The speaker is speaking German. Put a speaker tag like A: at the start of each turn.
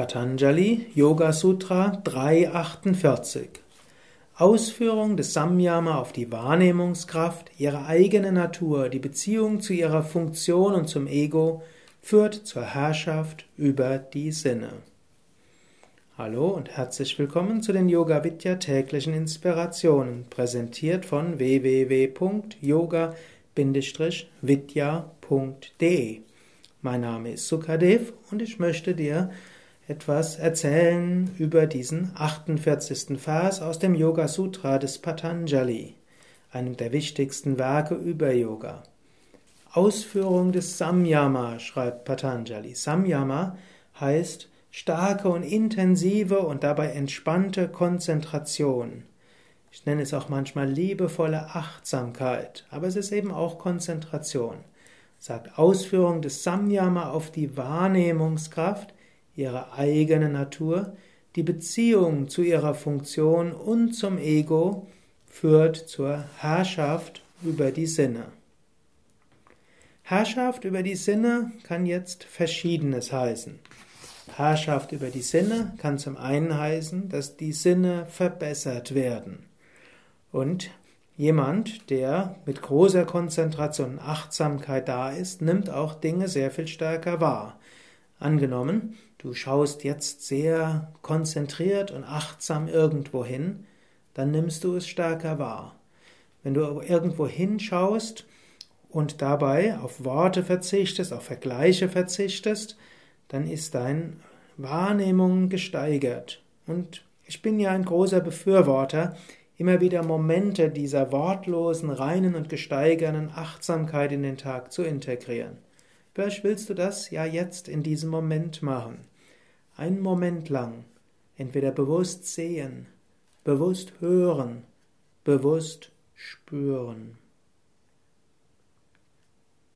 A: Patanjali, Yoga Sutra 348. Ausführung des Samyama auf die Wahrnehmungskraft, ihre eigene Natur, die Beziehung zu ihrer Funktion und zum Ego führt zur Herrschaft über die Sinne. Hallo und herzlich willkommen zu den Yoga Vidya täglichen Inspirationen, präsentiert von www.yoga-vidya.de. Mein Name ist Sukadev und ich möchte dir etwas erzählen über diesen 48. Vers aus dem Yoga Sutra des Patanjali, einem der wichtigsten Werke über Yoga. Ausführung des Samyama, schreibt Patanjali. Samyama heißt starke und intensive und dabei entspannte Konzentration. Ich nenne es auch manchmal liebevolle Achtsamkeit, aber es ist eben auch Konzentration. Sagt Ausführung des Samyama auf die Wahrnehmungskraft, ihre eigene Natur, die Beziehung zu ihrer Funktion und zum Ego führt zur Herrschaft über die Sinne. Herrschaft über die Sinne kann jetzt Verschiedenes heißen. Herrschaft über die Sinne kann zum einen heißen, dass die Sinne verbessert werden. Und jemand, der mit großer Konzentration und Achtsamkeit da ist, nimmt auch Dinge sehr viel stärker wahr. Angenommen, du schaust jetzt sehr konzentriert und achtsam irgendwo hin, dann nimmst du es stärker wahr. Wenn du irgendwo hinschaust und dabei auf Worte verzichtest, auf Vergleiche verzichtest, dann ist deine Wahrnehmung gesteigert. Und ich bin ja ein großer Befürworter, immer wieder Momente dieser wortlosen, reinen und gesteigerten Achtsamkeit in den Tag zu integrieren. Vielleicht willst du das ja jetzt in diesem Moment machen. Einen Moment lang. Entweder bewusst sehen, bewusst hören, bewusst spüren.